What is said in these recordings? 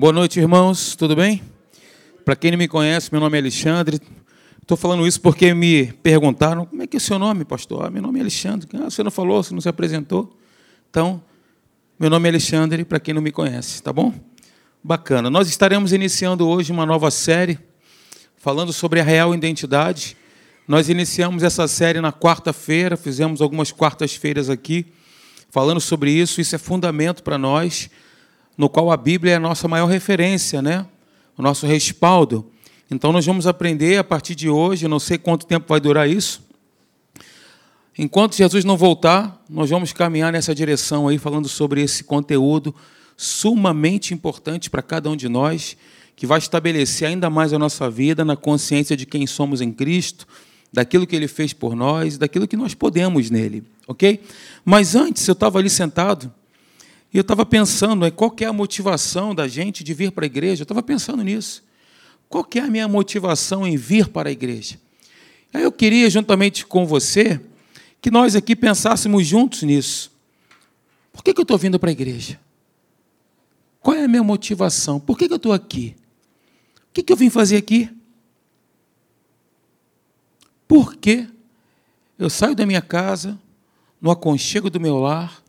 Boa noite, irmãos. Tudo bem? Para quem não me conhece, meu nome é Alexandre. Estou falando isso porque me perguntaram como é que é o seu nome, pastor? Ah, meu nome é Alexandre. Ah, você não falou, você não se apresentou. Então, meu nome é Alexandre, para quem não me conhece, tá bom? Bacana. Nós estaremos iniciando hoje uma nova série falando sobre a real identidade. Nós iniciamos essa série na quarta-feira, fizemos algumas quartas-feiras aqui falando sobre isso. Isso é fundamento para nós no qual a Bíblia é a nossa maior referência, né? o nosso respaldo. Então, nós vamos aprender a partir de hoje, não sei quanto tempo vai durar isso. Enquanto Jesus não voltar, nós vamos caminhar nessa direção aí, falando sobre esse conteúdo sumamente importante para cada um de nós, que vai estabelecer ainda mais a nossa vida na consciência de quem somos em Cristo, daquilo que Ele fez por nós, daquilo que nós podemos nele, ok? Mas antes, eu estava ali sentado e eu estava pensando em qual é a motivação da gente de vir para a igreja. Eu estava pensando nisso. Qual é a minha motivação em vir para a igreja? Aí eu queria, juntamente com você, que nós aqui pensássemos juntos nisso. Por que, que eu estou vindo para a igreja? Qual é a minha motivação? Por que, que eu estou aqui? O que, que eu vim fazer aqui? Por que eu saio da minha casa, no aconchego do meu lar,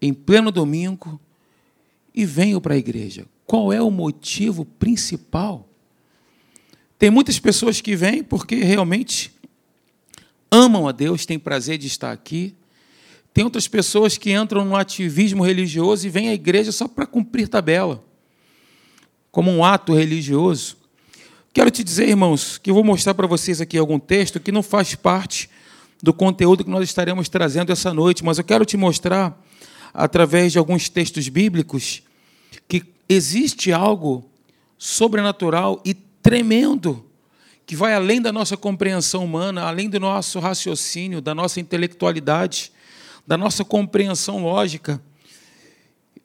em pleno domingo e venho para a igreja. Qual é o motivo principal? Tem muitas pessoas que vêm porque realmente amam a Deus, têm prazer de estar aqui. Tem outras pessoas que entram no ativismo religioso e vêm à igreja só para cumprir tabela, como um ato religioso. Quero te dizer, irmãos, que eu vou mostrar para vocês aqui algum texto que não faz parte do conteúdo que nós estaremos trazendo essa noite, mas eu quero te mostrar através de alguns textos bíblicos, que existe algo sobrenatural e tremendo que vai além da nossa compreensão humana, além do nosso raciocínio, da nossa intelectualidade, da nossa compreensão lógica.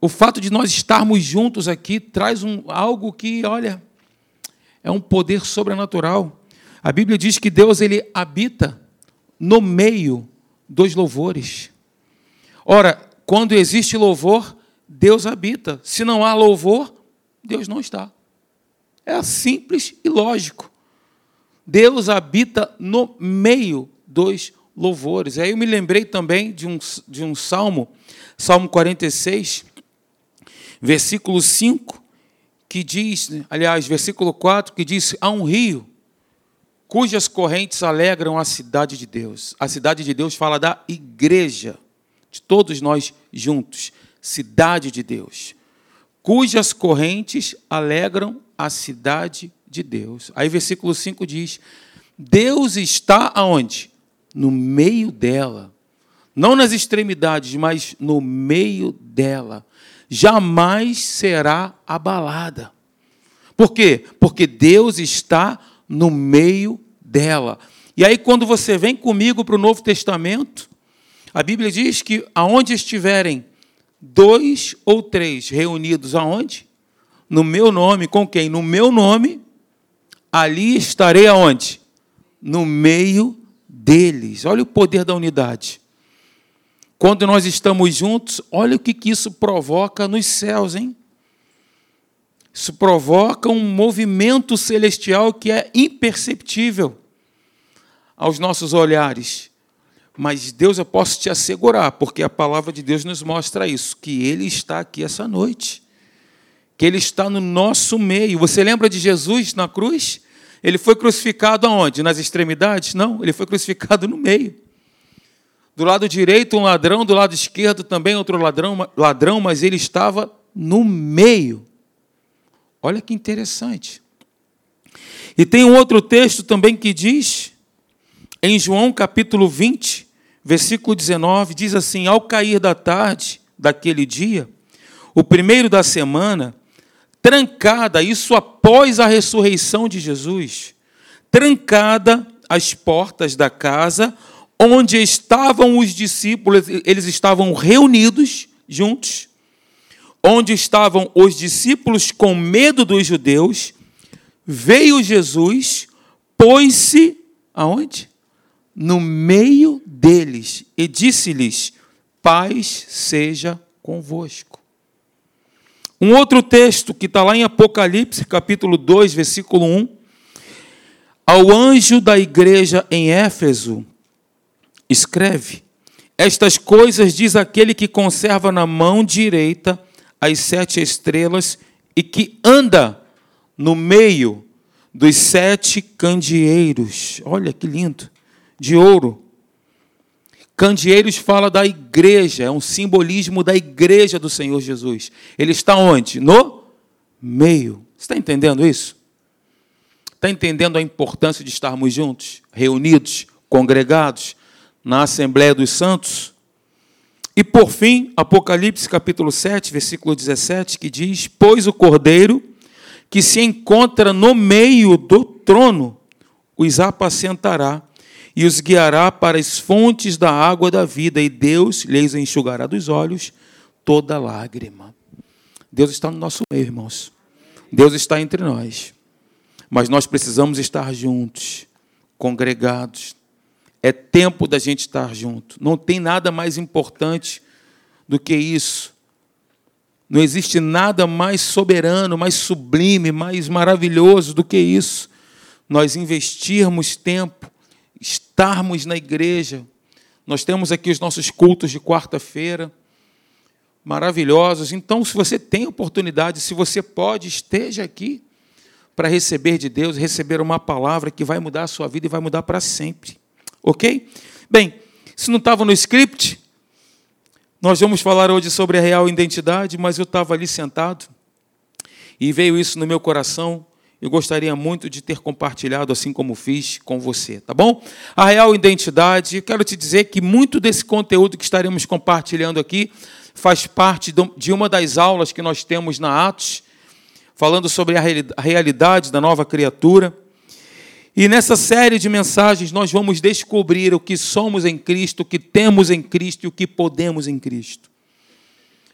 O fato de nós estarmos juntos aqui traz um, algo que, olha, é um poder sobrenatural. A Bíblia diz que Deus ele habita no meio dos louvores. Ora, quando existe louvor, Deus habita. Se não há louvor, Deus não está. É simples e lógico. Deus habita no meio dos louvores. Aí eu me lembrei também de um, de um salmo, Salmo 46, versículo 5, que diz, aliás, versículo 4, que diz: Há um rio cujas correntes alegram a cidade de Deus. A cidade de Deus fala da igreja de todos nós juntos, cidade de Deus, cujas correntes alegram a cidade de Deus. Aí versículo 5 diz: Deus está aonde? No meio dela. Não nas extremidades, mas no meio dela. Jamais será abalada. Por quê? Porque Deus está no meio dela. E aí, quando você vem comigo para o Novo Testamento, a Bíblia diz que aonde estiverem dois ou três reunidos aonde? No meu nome, com quem? No meu nome, ali estarei aonde? No meio deles. Olha o poder da unidade. Quando nós estamos juntos, olha o que, que isso provoca nos céus, hein? Isso provoca um movimento celestial que é imperceptível aos nossos olhares. Mas Deus, eu posso te assegurar, porque a palavra de Deus nos mostra isso, que Ele está aqui essa noite, que Ele está no nosso meio. Você lembra de Jesus na cruz? Ele foi crucificado aonde? Nas extremidades? Não, ele foi crucificado no meio. Do lado direito, um ladrão, do lado esquerdo também outro ladrão, ladrão, mas ele estava no meio. Olha que interessante. E tem um outro texto também que diz, em João capítulo 20, versículo 19, diz assim: Ao cair da tarde daquele dia, o primeiro da semana, trancada, isso após a ressurreição de Jesus, trancada as portas da casa onde estavam os discípulos, eles estavam reunidos juntos, onde estavam os discípulos com medo dos judeus, veio Jesus, pôs-se aonde? no meio deles e disse-lhes: Paz seja convosco. Um outro texto que está lá em Apocalipse, capítulo 2, versículo 1. Ao anjo da igreja em Éfeso, escreve: Estas coisas diz aquele que conserva na mão direita as sete estrelas e que anda no meio dos sete candeeiros. Olha que lindo, de ouro. Candeeiros fala da igreja, é um simbolismo da igreja do Senhor Jesus. Ele está onde? No meio. Você está entendendo isso? Está entendendo a importância de estarmos juntos, reunidos, congregados na Assembleia dos Santos? E por fim, Apocalipse capítulo 7, versículo 17, que diz: Pois o cordeiro que se encontra no meio do trono os apacentará e os guiará para as fontes da água da vida, e Deus lhes enxugará dos olhos toda lágrima. Deus está no nosso meio, irmãos. Deus está entre nós. Mas nós precisamos estar juntos, congregados. É tempo da gente estar junto. Não tem nada mais importante do que isso. Não existe nada mais soberano, mais sublime, mais maravilhoso do que isso. Nós investirmos tempo estarmos na igreja. Nós temos aqui os nossos cultos de quarta-feira, maravilhosos. Então, se você tem oportunidade, se você pode, esteja aqui para receber de Deus, receber uma palavra que vai mudar a sua vida e vai mudar para sempre. Ok? Bem, se não estava no script, nós vamos falar hoje sobre a real identidade, mas eu estava ali sentado e veio isso no meu coração eu gostaria muito de ter compartilhado, assim como fiz com você, tá bom? A real identidade, quero te dizer que muito desse conteúdo que estaremos compartilhando aqui faz parte de uma das aulas que nós temos na Atos, falando sobre a realidade da nova criatura. E nessa série de mensagens nós vamos descobrir o que somos em Cristo, o que temos em Cristo e o que podemos em Cristo.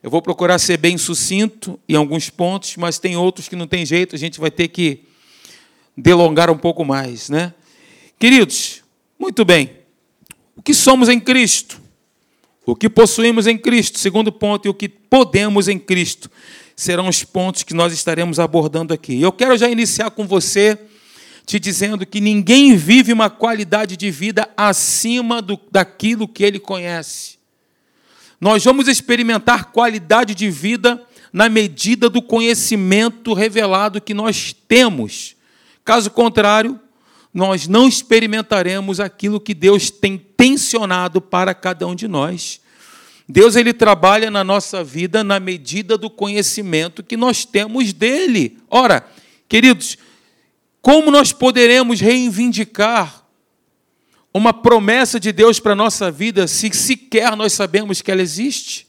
Eu vou procurar ser bem sucinto em alguns pontos, mas tem outros que não tem jeito, a gente vai ter que delongar um pouco mais, né? Queridos, muito bem. O que somos em Cristo? O que possuímos em Cristo? Segundo ponto, e o que podemos em Cristo? Serão os pontos que nós estaremos abordando aqui. Eu quero já iniciar com você te dizendo que ninguém vive uma qualidade de vida acima do, daquilo que ele conhece. Nós vamos experimentar qualidade de vida na medida do conhecimento revelado que nós temos. Caso contrário, nós não experimentaremos aquilo que Deus tem tensionado para cada um de nós. Deus ele trabalha na nossa vida na medida do conhecimento que nós temos dele. Ora, queridos, como nós poderemos reivindicar uma promessa de Deus para a nossa vida se sequer nós sabemos que ela existe?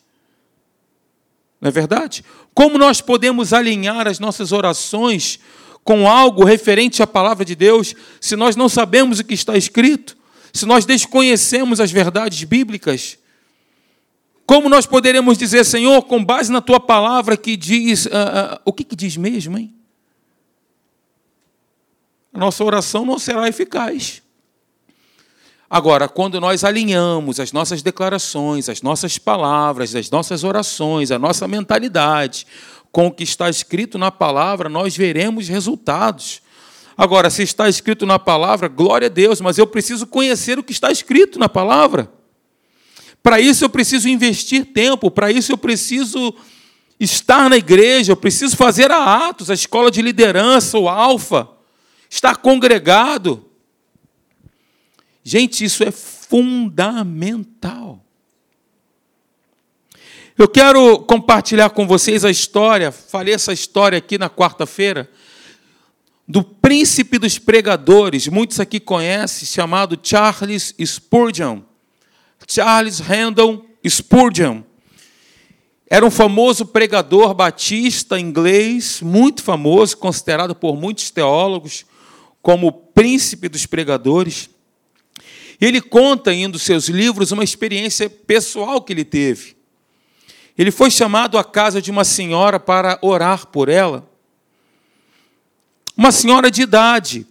Não é verdade? Como nós podemos alinhar as nossas orações com algo referente à palavra de Deus se nós não sabemos o que está escrito? Se nós desconhecemos as verdades bíblicas? Como nós poderemos dizer, Senhor, com base na tua palavra que diz. Uh, uh, o que, que diz mesmo, hein? A nossa oração não será eficaz. Agora, quando nós alinhamos as nossas declarações, as nossas palavras, as nossas orações, a nossa mentalidade com o que está escrito na palavra, nós veremos resultados. Agora, se está escrito na palavra, glória a Deus, mas eu preciso conhecer o que está escrito na palavra. Para isso eu preciso investir tempo, para isso eu preciso estar na igreja, eu preciso fazer a Atos, a escola de liderança, o Alfa, estar congregado. Gente, isso é fundamental. Eu quero compartilhar com vocês a história, falei essa história aqui na quarta-feira, do príncipe dos pregadores, muitos aqui conhecem, chamado Charles Spurgeon. Charles Randall Spurgeon. Era um famoso pregador batista inglês, muito famoso, considerado por muitos teólogos como o príncipe dos pregadores. Ele conta em um dos seus livros uma experiência pessoal que ele teve. Ele foi chamado à casa de uma senhora para orar por ela. Uma senhora de idade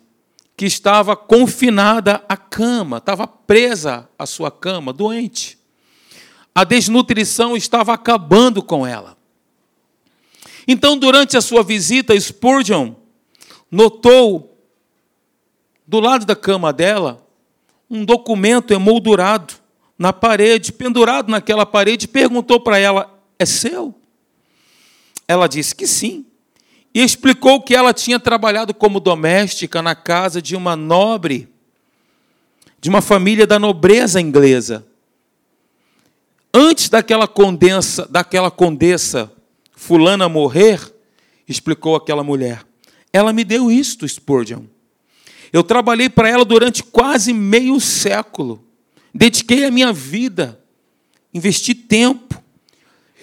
que estava confinada à cama, estava presa à sua cama, doente. A desnutrição estava acabando com ela. Então, durante a sua visita, Spurgeon notou do lado da cama dela um documento emoldurado na parede, pendurado naquela parede, perguntou para ela: É seu? Ela disse que sim. E explicou que ela tinha trabalhado como doméstica na casa de uma nobre, de uma família da nobreza inglesa. Antes daquela condensa, daquela condessa fulana morrer, explicou aquela mulher, ela me deu isto, Spurgeon. Eu trabalhei para ela durante quase meio século. Dediquei a minha vida, investi tempo.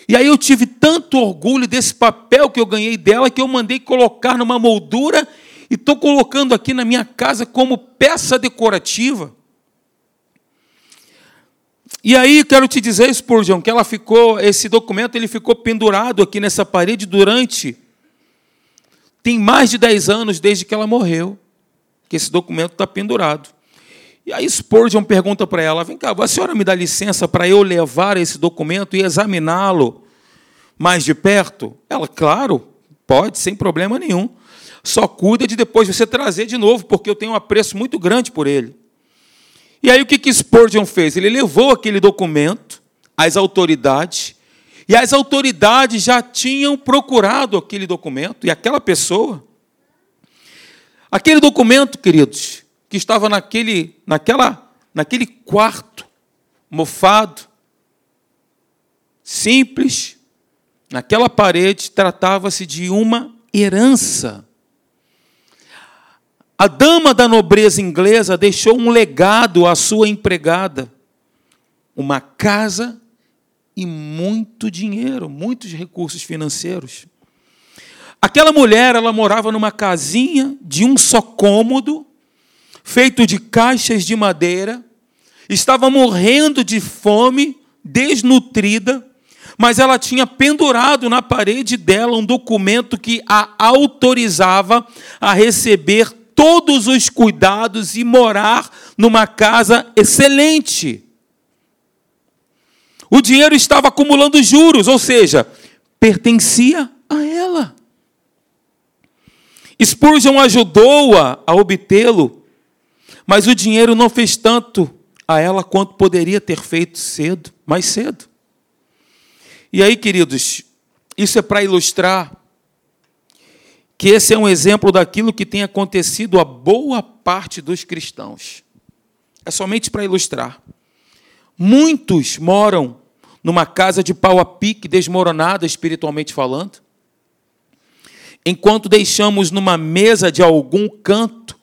E aí eu tive tanto orgulho desse papel que eu ganhei dela que eu mandei colocar numa moldura e estou colocando aqui na minha casa como peça decorativa. E aí quero te dizer, Spurgeon, que ela ficou, esse documento ele ficou pendurado aqui nessa parede durante tem mais de 10 anos desde que ela morreu, que esse documento está pendurado. E aí Spurgeon pergunta para ela: vem cá, a senhora me dá licença para eu levar esse documento e examiná-lo mais de perto? Ela, claro, pode, sem problema nenhum. Só cuida de depois você trazer de novo, porque eu tenho um apreço muito grande por ele. E aí o que, que Spurgeon fez? Ele levou aquele documento às autoridades, e as autoridades já tinham procurado aquele documento, e aquela pessoa. Aquele documento, queridos, que estava naquele, naquela, naquele quarto mofado, simples, naquela parede, tratava-se de uma herança. A dama da nobreza inglesa deixou um legado à sua empregada, uma casa e muito dinheiro, muitos recursos financeiros. Aquela mulher, ela morava numa casinha de um só cômodo, feito de caixas de madeira, estava morrendo de fome, desnutrida, mas ela tinha pendurado na parede dela um documento que a autorizava a receber todos os cuidados e morar numa casa excelente. O dinheiro estava acumulando juros, ou seja, pertencia a ela. Spurgeon ajudou-a a obtê-lo mas o dinheiro não fez tanto a ela quanto poderia ter feito cedo, mais cedo. E aí, queridos, isso é para ilustrar que esse é um exemplo daquilo que tem acontecido a boa parte dos cristãos. É somente para ilustrar. Muitos moram numa casa de pau a pique, desmoronada espiritualmente falando, enquanto deixamos numa mesa de algum canto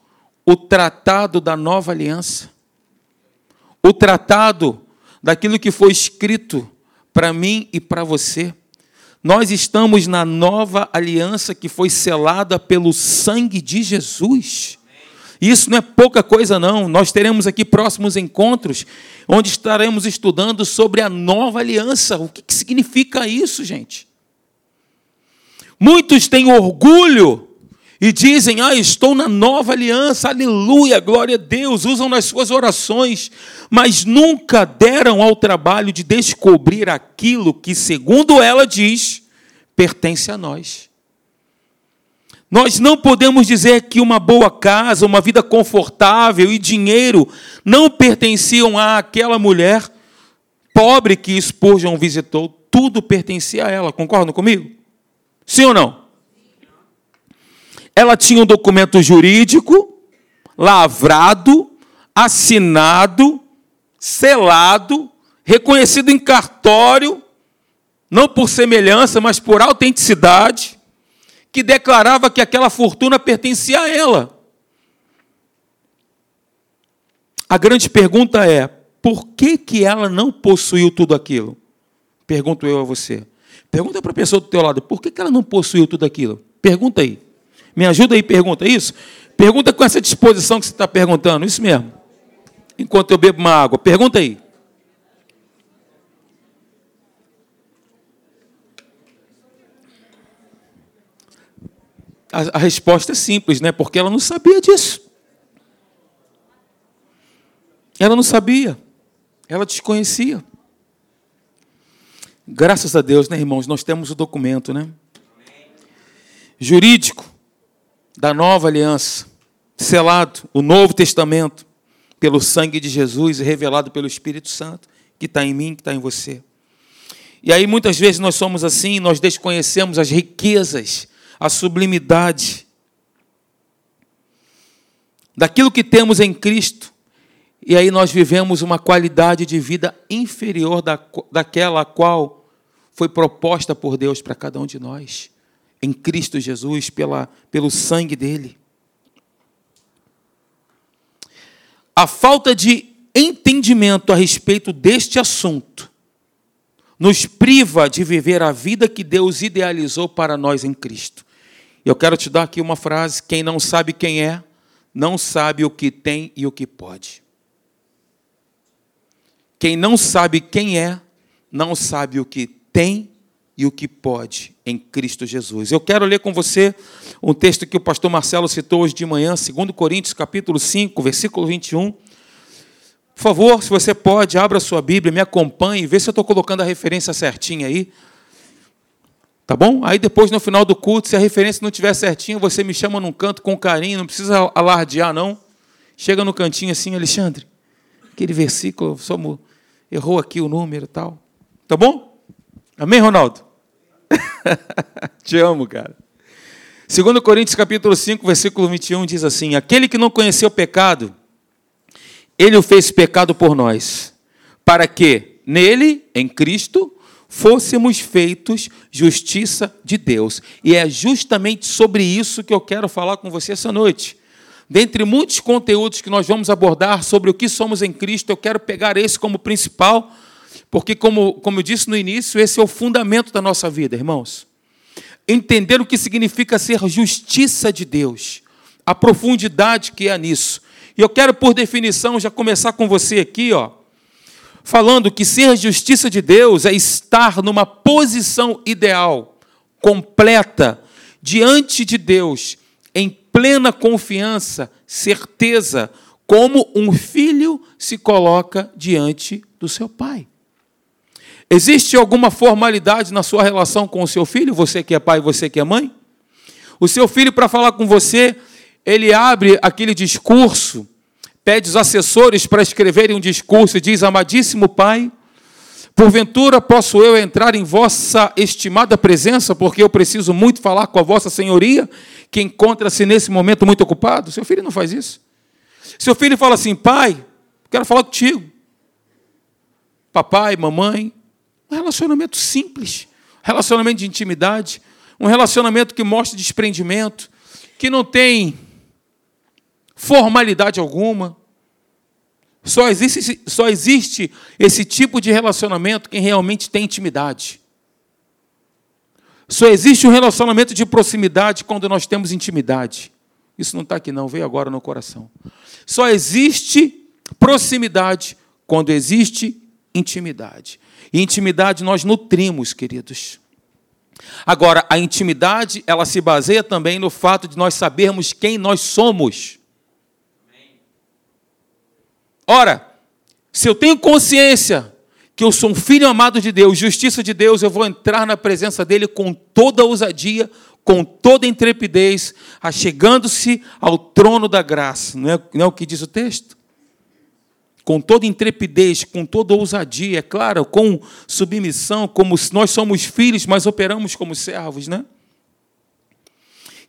o tratado da nova aliança, o tratado daquilo que foi escrito para mim e para você. Nós estamos na nova aliança que foi selada pelo sangue de Jesus. Isso não é pouca coisa, não. Nós teremos aqui próximos encontros, onde estaremos estudando sobre a nova aliança. O que significa isso, gente? Muitos têm orgulho e dizem: Ah, estou na nova aliança, aleluia, glória a Deus, usam nas suas orações, mas nunca deram ao trabalho de descobrir aquilo que, segundo ela diz, pertence a nós. Nós não podemos dizer que uma boa casa, uma vida confortável e dinheiro não pertenciam àquela mulher pobre que Spurgeon visitou. Tudo pertencia a ela. Concordam comigo? Sim ou não? ela tinha um documento jurídico, lavrado, assinado, selado, reconhecido em cartório, não por semelhança, mas por autenticidade, que declarava que aquela fortuna pertencia a ela. A grande pergunta é: por que, que ela não possuiu tudo aquilo? Pergunto eu a você. Pergunta para a pessoa do teu lado: por que, que ela não possuiu tudo aquilo? Pergunta aí. Me ajuda aí, pergunta isso? Pergunta com essa disposição que você está perguntando, isso mesmo. Enquanto eu bebo uma água. Pergunta aí. A, a resposta é simples, né? Porque ela não sabia disso. Ela não sabia. Ela desconhecia. Graças a Deus, né, irmãos? Nós temos o documento, né? jurídico da nova aliança, selado, o Novo Testamento, pelo sangue de Jesus e revelado pelo Espírito Santo, que está em mim, que está em você. E aí muitas vezes nós somos assim, nós desconhecemos as riquezas, a sublimidade daquilo que temos em Cristo, e aí nós vivemos uma qualidade de vida inferior da, daquela a qual foi proposta por Deus para cada um de nós, em Cristo Jesus, pela, pelo sangue dele. A falta de entendimento a respeito deste assunto nos priva de viver a vida que Deus idealizou para nós em Cristo. Eu quero te dar aqui uma frase: quem não sabe quem é, não sabe o que tem e o que pode. Quem não sabe quem é, não sabe o que tem e o que pode em Cristo Jesus. Eu quero ler com você um texto que o pastor Marcelo citou hoje de manhã, 2 Coríntios, capítulo 5, versículo 21. Por favor, se você pode, abra sua Bíblia, me acompanhe, vê se eu estou colocando a referência certinha aí. Tá bom? Aí depois, no final do culto, se a referência não estiver certinha, você me chama num canto com carinho, não precisa alardear, não. Chega no cantinho assim, Alexandre, aquele versículo, só errou aqui o número e tal. Tá bom? Amém, Ronaldo? Te amo, cara. 2 Coríntios capítulo 5, versículo 21 diz assim: Aquele que não conheceu pecado, ele o fez pecado por nós, para que nele, em Cristo, fôssemos feitos justiça de Deus. E é justamente sobre isso que eu quero falar com você essa noite. Dentre muitos conteúdos que nós vamos abordar sobre o que somos em Cristo, eu quero pegar esse como principal, porque, como, como eu disse no início, esse é o fundamento da nossa vida, irmãos. Entender o que significa ser justiça de Deus, a profundidade que há nisso. E eu quero, por definição, já começar com você aqui, ó, falando que ser justiça de Deus é estar numa posição ideal, completa, diante de Deus, em plena confiança, certeza, como um filho se coloca diante do seu pai. Existe alguma formalidade na sua relação com o seu filho, você que é pai, você que é mãe? O seu filho, para falar com você, ele abre aquele discurso, pede os assessores para escreverem um discurso e diz: Amadíssimo Pai, porventura posso eu entrar em vossa estimada presença, porque eu preciso muito falar com a vossa senhoria, que encontra-se nesse momento muito ocupado? Seu filho não faz isso. Seu filho fala assim: Pai, quero falar contigo. Papai, mamãe, um relacionamento simples, relacionamento de intimidade, um relacionamento que mostra desprendimento, que não tem formalidade alguma. Só existe, só existe esse tipo de relacionamento quem realmente tem intimidade. Só existe um relacionamento de proximidade quando nós temos intimidade. Isso não está aqui, não, veio agora no coração. Só existe proximidade quando existe intimidade. E intimidade nós nutrimos, queridos. Agora, a intimidade, ela se baseia também no fato de nós sabermos quem nós somos. Ora, se eu tenho consciência que eu sou um filho amado de Deus, justiça de Deus, eu vou entrar na presença dele com toda ousadia, com toda intrepidez, achegando-se ao trono da graça. Não é, não é o que diz o texto? Com toda intrepidez, com toda ousadia, é claro, com submissão, como nós somos filhos, mas operamos como servos, né?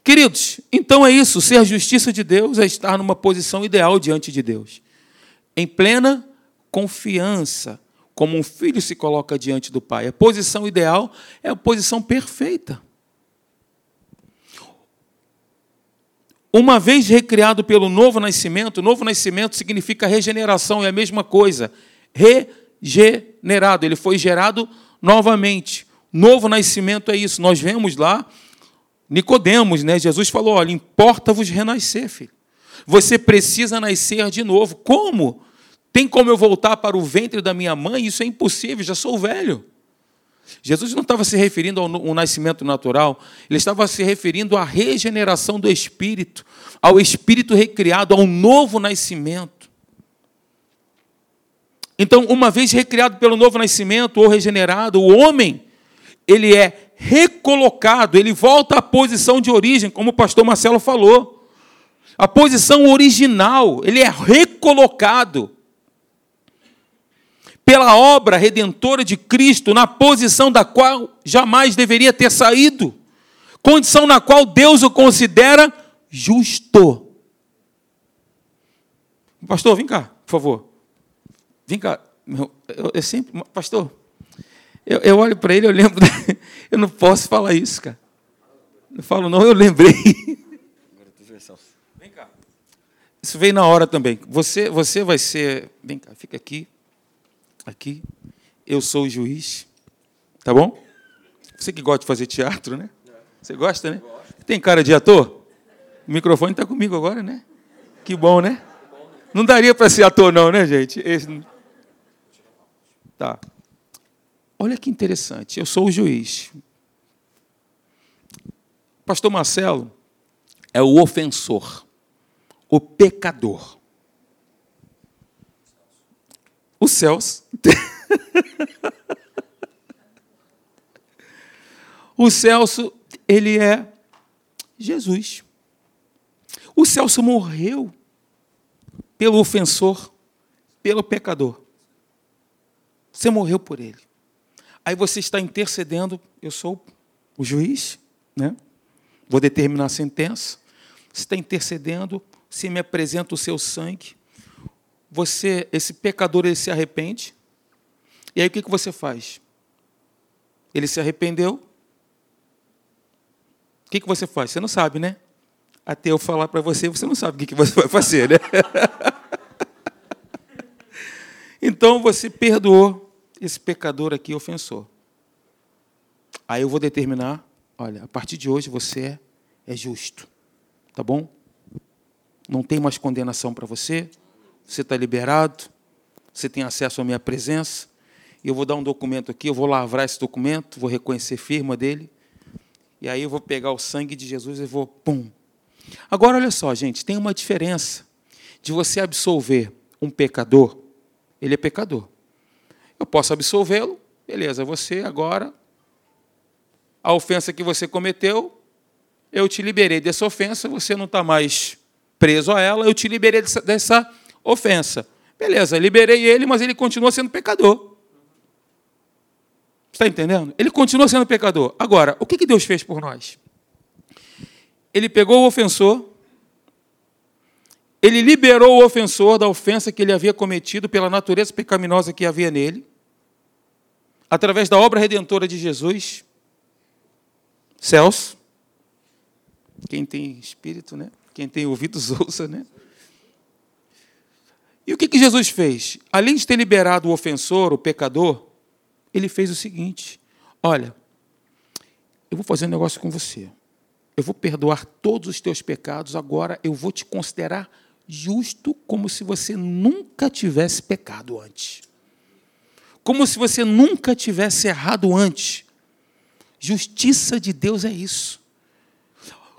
Queridos, então é isso, ser justiça de Deus é estar numa posição ideal diante de Deus em plena confiança, como um filho se coloca diante do pai. A posição ideal é a posição perfeita. Uma vez recriado pelo novo nascimento, novo nascimento significa regeneração, é a mesma coisa. Regenerado, ele foi gerado novamente. Novo nascimento é isso. Nós vemos lá Nicodemos, né? Jesus falou: olha, importa-vos renascer, filho. Você precisa nascer de novo. Como? Tem como eu voltar para o ventre da minha mãe? Isso é impossível, já sou velho. Jesus não estava se referindo ao nascimento natural, ele estava se referindo à regeneração do espírito, ao espírito recriado, ao novo nascimento. Então, uma vez recriado pelo novo nascimento ou regenerado, o homem, ele é recolocado, ele volta à posição de origem, como o pastor Marcelo falou. A posição original, ele é recolocado pela obra redentora de Cristo, na posição da qual jamais deveria ter saído, condição na qual Deus o considera justo. Pastor, vem cá, por favor. Vem cá. Eu, eu sempre, pastor, eu, eu olho para ele, eu lembro, eu não posso falar isso, cara. Não falo não, eu lembrei. Isso veio na hora também. Você, você vai ser, vem cá, fica aqui aqui. Eu sou o juiz. Tá bom? Você que gosta de fazer teatro, né? Você gosta, né? Tem cara de ator? O microfone está comigo agora, né? Que bom, né? Não daria para ser ator, não, né, gente? Esse... Tá. Olha que interessante. Eu sou o juiz. Pastor Marcelo é o ofensor, o pecador. Os céus. o Celso, ele é Jesus. O Celso morreu pelo ofensor, pelo pecador. Você morreu por ele. Aí você está intercedendo, eu sou o juiz, né? Vou determinar a sentença. Você está intercedendo, se me apresenta o seu sangue, você, esse pecador, ele se arrepende. E aí o que, que você faz? Ele se arrependeu. O que, que você faz? Você não sabe, né? Até eu falar para você, você não sabe o que, que você vai fazer, né? então você perdoou esse pecador aqui ofensor. Aí eu vou determinar, olha, a partir de hoje você é, é justo. Tá bom? Não tem mais condenação para você, você está liberado, você tem acesso à minha presença. Eu vou dar um documento aqui, eu vou lavrar esse documento, vou reconhecer firma dele. E aí eu vou pegar o sangue de Jesus e vou, pum. Agora, olha só, gente, tem uma diferença de você absolver um pecador. Ele é pecador. Eu posso absolvê-lo, beleza, você agora, a ofensa que você cometeu, eu te liberei dessa ofensa, você não está mais preso a ela, eu te liberei dessa, dessa ofensa. Beleza, liberei ele, mas ele continua sendo pecador. Está entendendo? Ele continua sendo pecador. Agora, o que Deus fez por nós? Ele pegou o ofensor, ele liberou o ofensor da ofensa que ele havia cometido pela natureza pecaminosa que havia nele, através da obra redentora de Jesus. Céus, quem tem espírito, né? Quem tem ouvidos, ouça, né? E o que, que Jesus fez? Além de ter liberado o ofensor, o pecador, ele fez o seguinte: olha, eu vou fazer um negócio com você. Eu vou perdoar todos os teus pecados, agora eu vou te considerar justo como se você nunca tivesse pecado antes. Como se você nunca tivesse errado antes. Justiça de Deus é isso.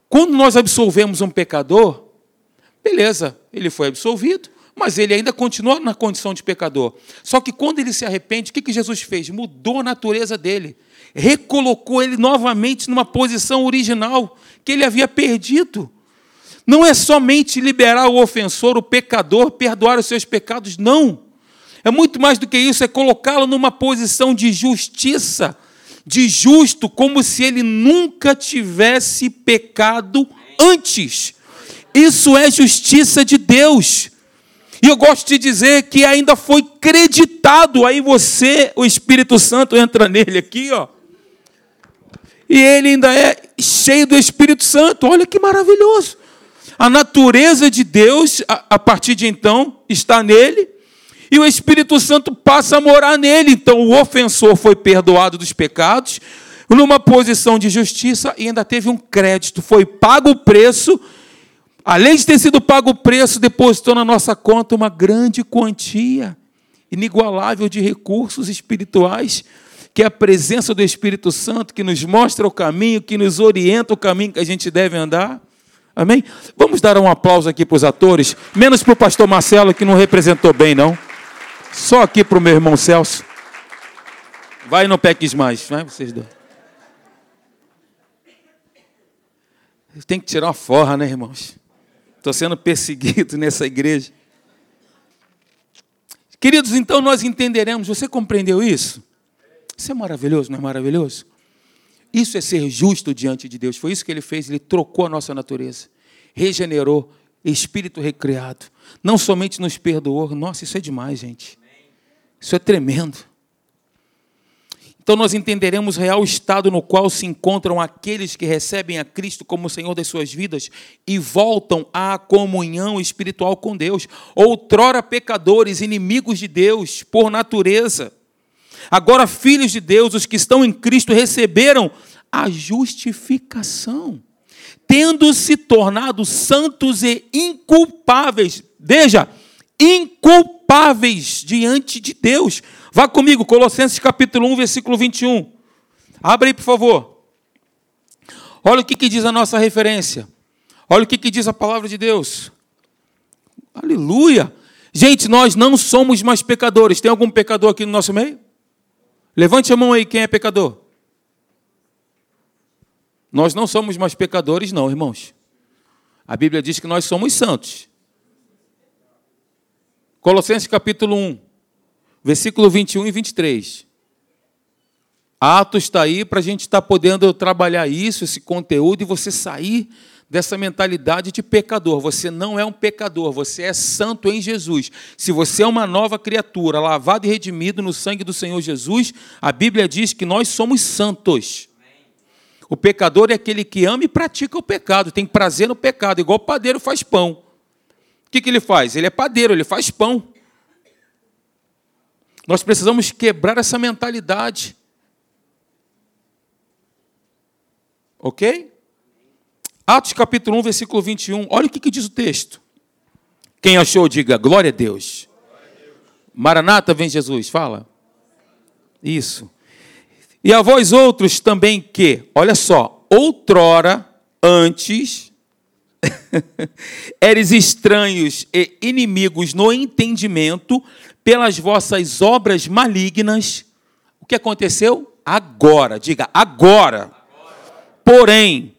Quando nós absolvemos um pecador, beleza, ele foi absolvido, mas ele ainda continua na condição de pecador. Só que quando ele se arrepende, o que Jesus fez? Mudou a natureza dele, recolocou ele novamente numa posição original que ele havia perdido. Não é somente liberar o ofensor, o pecador, perdoar os seus pecados, não. É muito mais do que isso, é colocá-lo numa posição de justiça, de justo, como se ele nunca tivesse pecado antes. Isso é justiça de Deus. E eu gosto de dizer que ainda foi creditado aí você, o Espírito Santo entra nele aqui, ó. E ele ainda é cheio do Espírito Santo. Olha que maravilhoso. A natureza de Deus, a, a partir de então, está nele. E o Espírito Santo passa a morar nele. Então o ofensor foi perdoado dos pecados, numa posição de justiça e ainda teve um crédito. Foi pago o preço além de ter sido pago o preço, depositou na nossa conta uma grande quantia inigualável de recursos espirituais, que é a presença do Espírito Santo, que nos mostra o caminho, que nos orienta o caminho que a gente deve andar. Amém? Vamos dar um aplauso aqui para os atores, menos para o pastor Marcelo, que não representou bem, não. Só aqui para o meu irmão Celso. Vai no não mais, vai Vocês dois. Tem que tirar uma forra, né, irmãos? Estou sendo perseguido nessa igreja. Queridos, então nós entenderemos. Você compreendeu isso? Isso é maravilhoso, não é maravilhoso? Isso é ser justo diante de Deus. Foi isso que ele fez. Ele trocou a nossa natureza, regenerou espírito recriado. Não somente nos perdoou. Nossa, isso é demais, gente. Isso é tremendo. Então nós entenderemos o real estado no qual se encontram aqueles que recebem a Cristo como Senhor das suas vidas e voltam à comunhão espiritual com Deus. Outrora pecadores, inimigos de Deus por natureza. Agora filhos de Deus, os que estão em Cristo receberam a justificação, tendo se tornado santos e inculpáveis. Veja, inculpáveis diante de Deus Vá comigo, Colossenses capítulo 1, versículo 21. Abre aí, por favor. Olha o que, que diz a nossa referência. Olha o que, que diz a palavra de Deus. Aleluia. Gente, nós não somos mais pecadores. Tem algum pecador aqui no nosso meio? Levante a mão aí, quem é pecador? Nós não somos mais pecadores, não, irmãos. A Bíblia diz que nós somos santos. Colossenses capítulo 1 versículo 21 e 23. Atos está aí para a gente estar tá podendo trabalhar isso, esse conteúdo, e você sair dessa mentalidade de pecador. Você não é um pecador, você é santo em Jesus. Se você é uma nova criatura, lavado e redimido no sangue do Senhor Jesus, a Bíblia diz que nós somos santos. O pecador é aquele que ama e pratica o pecado, tem prazer no pecado, igual o padeiro faz pão. O que, que ele faz? Ele é padeiro, ele faz pão. Nós precisamos quebrar essa mentalidade. Ok? Atos capítulo 1, versículo 21. Olha o que, que diz o texto. Quem achou, diga glória a Deus. Maranata, vem Jesus, fala. Isso. E a vós outros também que, olha só, outrora, antes, eres estranhos e inimigos no entendimento, pelas vossas obras malignas. O que aconteceu? Agora, diga agora. Porém,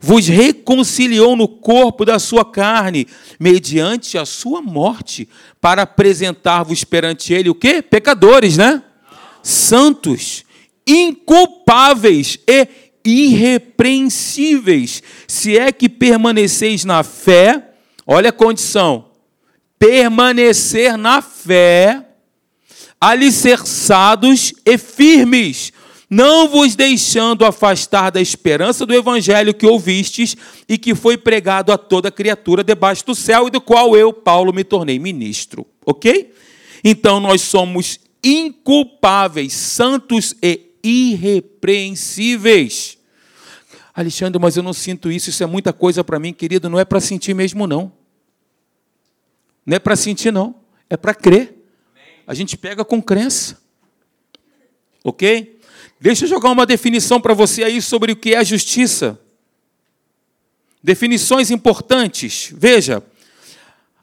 vos reconciliou no corpo da sua carne, mediante a sua morte, para apresentar-vos perante ele o quê? Pecadores, né? Santos, inculpáveis e irrepreensíveis, se é que permaneceis na fé, olha a condição, permanecer na fé, alicerçados e firmes, não vos deixando afastar da esperança do evangelho que ouvistes e que foi pregado a toda criatura debaixo do céu e do qual eu, Paulo, me tornei ministro. Ok? Então nós somos inculpáveis, santos e irrepreensíveis. Alexandre, mas eu não sinto isso, isso é muita coisa para mim, querido, não é para sentir mesmo, não. Não é para sentir, não. É para crer. A gente pega com crença. Ok? Deixa eu jogar uma definição para você aí sobre o que é justiça. Definições importantes. Veja,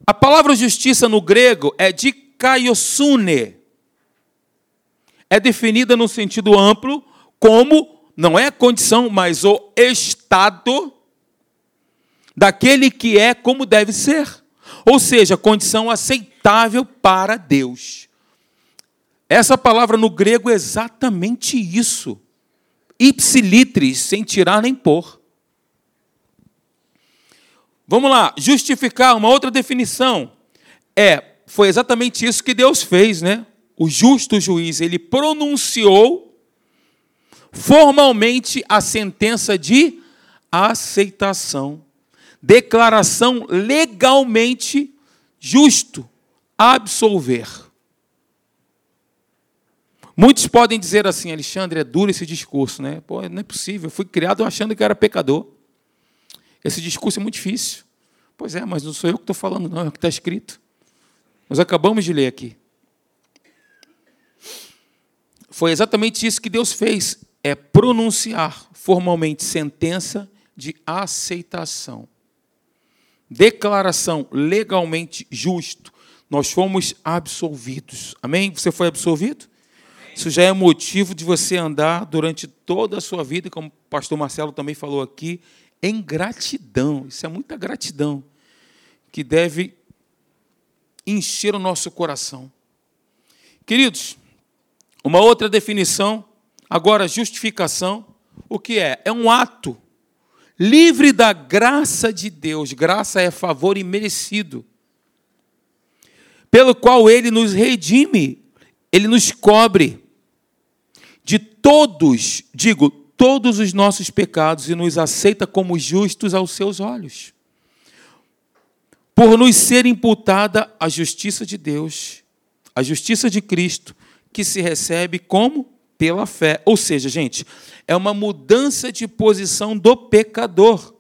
a palavra justiça no grego é de kaiosune. É definida no sentido amplo como, não é a condição, mas o estado daquele que é como deve ser. Ou seja, condição aceitável para Deus. Essa palavra no grego é exatamente isso. Ipsilitris, sem tirar nem pôr. Vamos lá, justificar, uma outra definição. É, foi exatamente isso que Deus fez, né? O justo juiz, ele pronunciou formalmente a sentença de aceitação declaração legalmente justo, absolver. Muitos podem dizer assim, Alexandre, é duro esse discurso, né? Pô, não é possível, eu fui criado achando que era pecador. Esse discurso é muito difícil. Pois é, mas não sou eu que estou falando, não, é o que está escrito. Nós acabamos de ler aqui. Foi exatamente isso que Deus fez, é pronunciar formalmente sentença de aceitação declaração legalmente justo, nós fomos absolvidos. Amém? Você foi absolvido? Isso já é motivo de você andar durante toda a sua vida, como o pastor Marcelo também falou aqui, em gratidão. Isso é muita gratidão que deve encher o nosso coração. Queridos, uma outra definição, agora justificação, o que é? É um ato livre da graça de Deus. Graça é favor imerecido, pelo qual ele nos redime, ele nos cobre de todos, digo, todos os nossos pecados e nos aceita como justos aos seus olhos. Por nos ser imputada a justiça de Deus, a justiça de Cristo, que se recebe como? Pela fé. Ou seja, gente, é uma mudança de posição do pecador,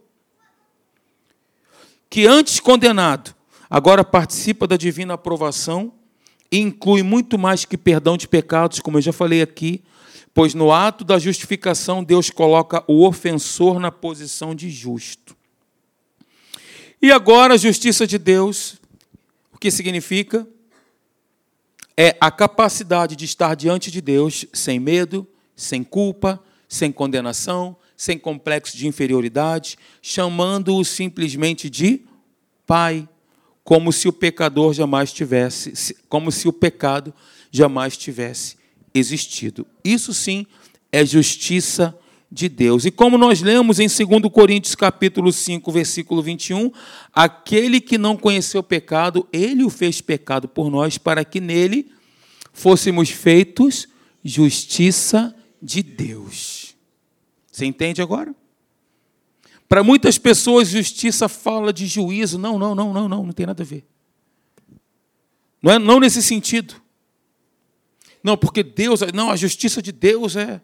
que antes condenado, agora participa da divina aprovação e inclui muito mais que perdão de pecados, como eu já falei aqui, pois no ato da justificação Deus coloca o ofensor na posição de justo. E agora a justiça de Deus, o que significa? É a capacidade de estar diante de Deus sem medo, sem culpa, sem condenação, sem complexo de inferioridade, chamando-o simplesmente de Pai, como se o pecador jamais tivesse, como se o pecado jamais tivesse existido. Isso sim é justiça de Deus. E como nós lemos em 2 Coríntios capítulo 5, versículo 21, aquele que não conheceu pecado, ele o fez pecado por nós para que nele fôssemos feitos justiça de Deus. Você entende agora? Para muitas pessoas, justiça fala de juízo. Não, não, não, não, não, não tem nada a ver. Não é não nesse sentido. Não, porque Deus, não, a justiça de Deus é.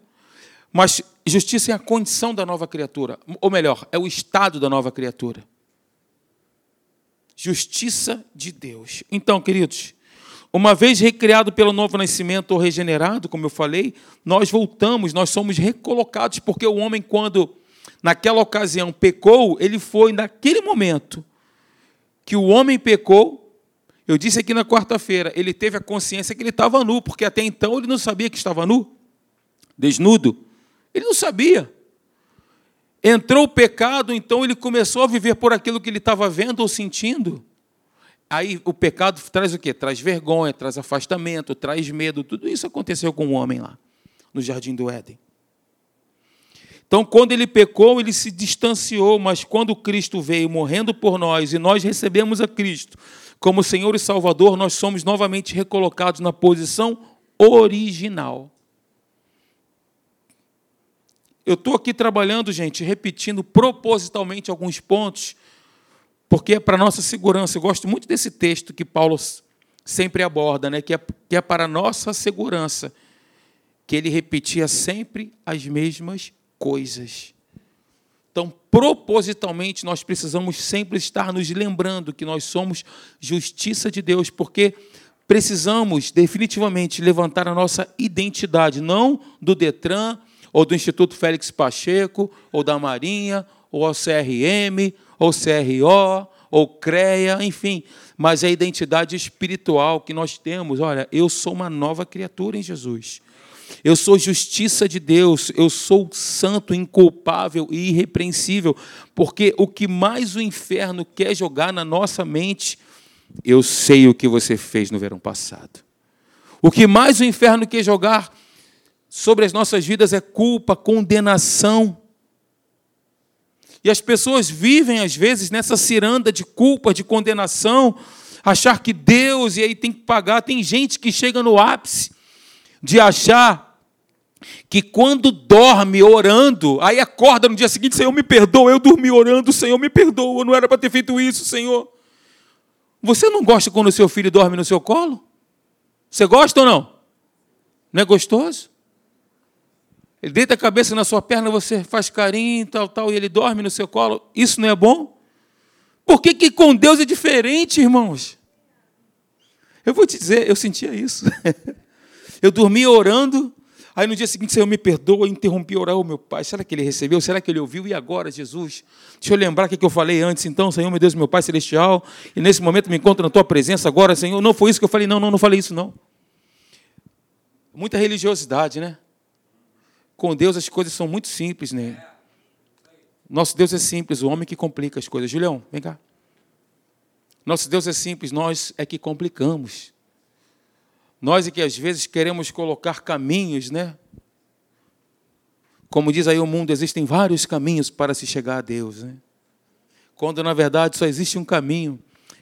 Mas justiça é a condição da nova criatura, ou melhor, é o estado da nova criatura. Justiça de Deus. Então, queridos, uma vez recriado pelo novo nascimento ou regenerado, como eu falei, nós voltamos, nós somos recolocados, porque o homem, quando naquela ocasião pecou, ele foi naquele momento que o homem pecou, eu disse aqui na quarta-feira, ele teve a consciência que ele estava nu, porque até então ele não sabia que estava nu, desnudo. Ele não sabia. Entrou o pecado, então ele começou a viver por aquilo que ele estava vendo ou sentindo. Aí o pecado traz o quê? Traz vergonha, traz afastamento, traz medo. Tudo isso aconteceu com o homem lá, no jardim do Éden. Então, quando ele pecou, ele se distanciou, mas quando Cristo veio morrendo por nós e nós recebemos a Cristo, como Senhor e Salvador, nós somos novamente recolocados na posição original. Eu estou aqui trabalhando, gente, repetindo propositalmente alguns pontos, porque é para nossa segurança. Eu gosto muito desse texto que Paulo sempre aborda, né? que, é, que é para nossa segurança, que ele repetia sempre as mesmas coisas. Então, propositalmente, nós precisamos sempre estar nos lembrando que nós somos justiça de Deus, porque precisamos definitivamente levantar a nossa identidade, não do Detran, ou do Instituto Félix Pacheco, ou da Marinha, ou ao CRM, ou CRO, ou CREA, enfim, mas a identidade espiritual que nós temos. Olha, eu sou uma nova criatura em Jesus. Eu sou justiça de Deus, eu sou santo, inculpável e irrepreensível, porque o que mais o inferno quer jogar na nossa mente, eu sei o que você fez no verão passado. O que mais o inferno quer jogar sobre as nossas vidas é culpa, condenação. E as pessoas vivem, às vezes, nessa ciranda de culpa, de condenação, achar que Deus, e aí tem que pagar. Tem gente que chega no ápice de achar que quando dorme orando, aí acorda no dia seguinte, Senhor, me perdoa, eu dormi orando, Senhor, me perdoa, não era para ter feito isso, Senhor. Você não gosta quando o seu filho dorme no seu colo? Você gosta ou não? Não é gostoso? Ele deita a cabeça na sua perna, você faz carinho, tal, tal, e ele dorme no seu colo. Isso não é bom? Por que, que com Deus é diferente, irmãos? Eu vou te dizer, eu sentia isso. Eu dormia orando, aí no dia seguinte, Senhor, me perdoa, interrompi orar, o meu pai, será que ele recebeu? Será que ele ouviu? E agora, Jesus? Deixa eu lembrar o que eu falei antes, então, Senhor, meu Deus, meu Pai Celestial, e nesse momento me encontro na tua presença agora, Senhor. Não foi isso que eu falei, não, não, não falei isso, não. Muita religiosidade, né? Com Deus as coisas são muito simples, né? Nosso Deus é simples, o homem que complica as coisas. Julião, vem cá. Nosso Deus é simples, nós é que complicamos. Nós é que às vezes queremos colocar caminhos, né? Como diz aí o mundo, existem vários caminhos para se chegar a Deus, né? Quando na verdade só existe um caminho,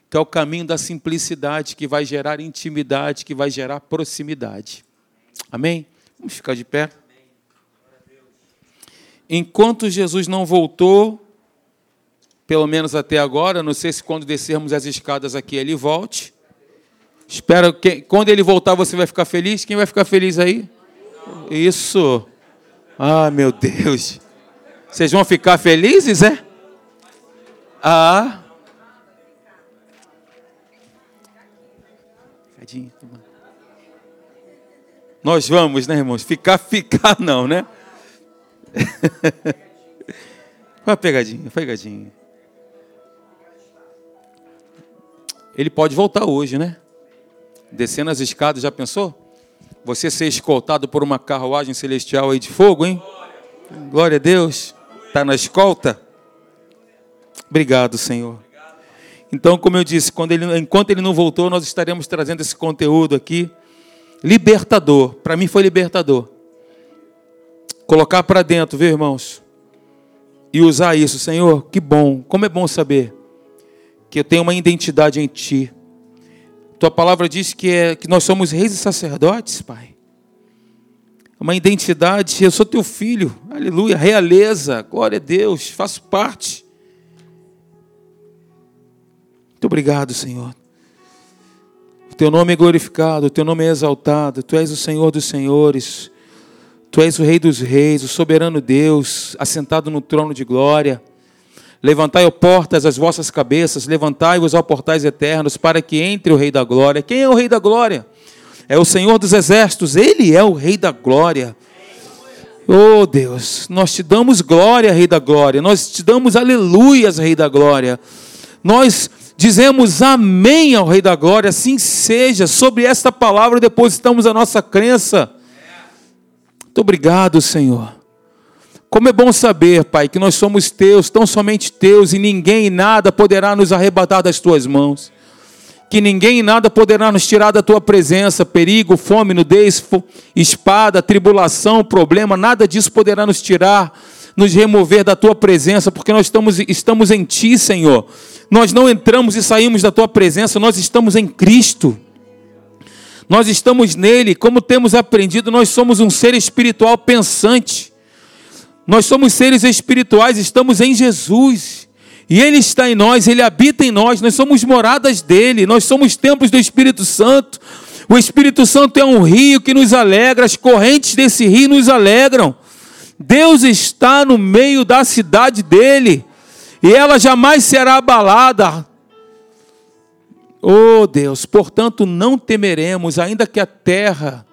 que é o caminho da simplicidade, que vai gerar intimidade, que vai gerar proximidade. Amém? Vamos ficar de pé. Enquanto Jesus não voltou, pelo menos até agora, não sei se quando descermos as escadas aqui ele volte. Espero que quando ele voltar você vai ficar feliz. Quem vai ficar feliz aí? Isso. Ah, meu Deus. Vocês vão ficar felizes, é? Ah. Nós vamos, né, irmãos? Ficar, ficar não, né? Uma pegadinha, pegadinha. Ele pode voltar hoje, né? Descendo as escadas, já pensou? Você ser escoltado por uma carruagem celestial aí de fogo, hein? Glória a Deus. Está na escolta? Obrigado, Senhor. Então, como eu disse, ele, enquanto ele não voltou, nós estaremos trazendo esse conteúdo aqui. Libertador. Para mim foi libertador. Colocar para dentro, viu, irmãos? E usar isso, Senhor, que bom. Como é bom saber que eu tenho uma identidade em Ti. Tua palavra diz que, é, que nós somos reis e sacerdotes, Pai. Uma identidade, eu sou teu filho, aleluia, realeza, glória a Deus, faço parte. Muito obrigado, Senhor. O teu nome é glorificado, o teu nome é exaltado, tu és o Senhor dos senhores. Tu és o Rei dos Reis, o soberano Deus, assentado no trono de glória. Levantai, ó portas, as vossas cabeças, levantai-vos, ó portais eternos, para que entre o Rei da glória. Quem é o Rei da glória? É o Senhor dos exércitos, ele é o Rei da glória. Oh Deus, nós te damos glória, Rei da glória, nós te damos aleluias, Rei da glória. Nós dizemos amém ao Rei da glória, assim seja. Sobre esta palavra depositamos a nossa crença. Muito obrigado, Senhor. Como é bom saber, Pai, que nós somos teus, tão somente teus, e ninguém e nada poderá nos arrebatar das tuas mãos. Que ninguém e nada poderá nos tirar da tua presença, perigo, fome, nudez, espada, tribulação, problema, nada disso poderá nos tirar, nos remover da tua presença, porque nós estamos, estamos em ti, Senhor. Nós não entramos e saímos da tua presença, nós estamos em Cristo. Nós estamos nele, como temos aprendido, nós somos um ser espiritual pensante. Nós somos seres espirituais, estamos em Jesus. E Ele está em nós, Ele habita em nós, nós somos moradas dele, nós somos templos do Espírito Santo. O Espírito Santo é um rio que nos alegra, as correntes desse rio nos alegram. Deus está no meio da cidade dele, e ela jamais será abalada. Oh Deus, portanto não temeremos, ainda que a terra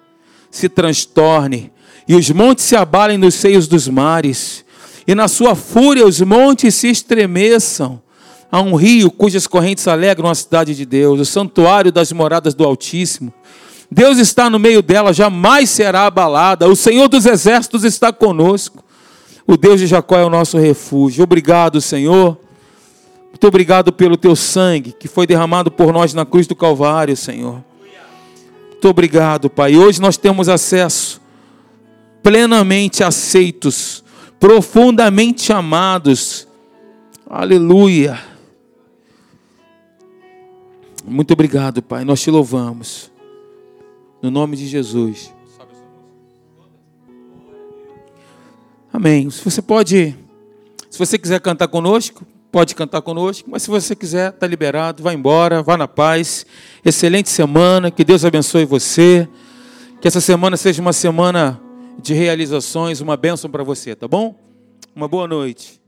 se transtorne e os montes se abalem nos seios dos mares, e na sua fúria os montes se estremeçam. Há um rio cujas correntes alegram a cidade de Deus, o santuário das moradas do Altíssimo. Deus está no meio dela, jamais será abalada. O Senhor dos exércitos está conosco. O Deus de Jacó é o nosso refúgio. Obrigado, Senhor muito obrigado pelo teu sangue que foi derramado por nós na cruz do Calvário, Senhor. Muito obrigado, Pai. Hoje nós temos acesso plenamente aceitos, profundamente amados. Aleluia. Muito obrigado, Pai. Nós te louvamos. No nome de Jesus. Amém. Se você pode, se você quiser cantar conosco, pode cantar conosco, mas se você quiser, está liberado, vá embora, vá na paz. Excelente semana, que Deus abençoe você. Que essa semana seja uma semana de realizações, uma bênção para você, tá bom? Uma boa noite.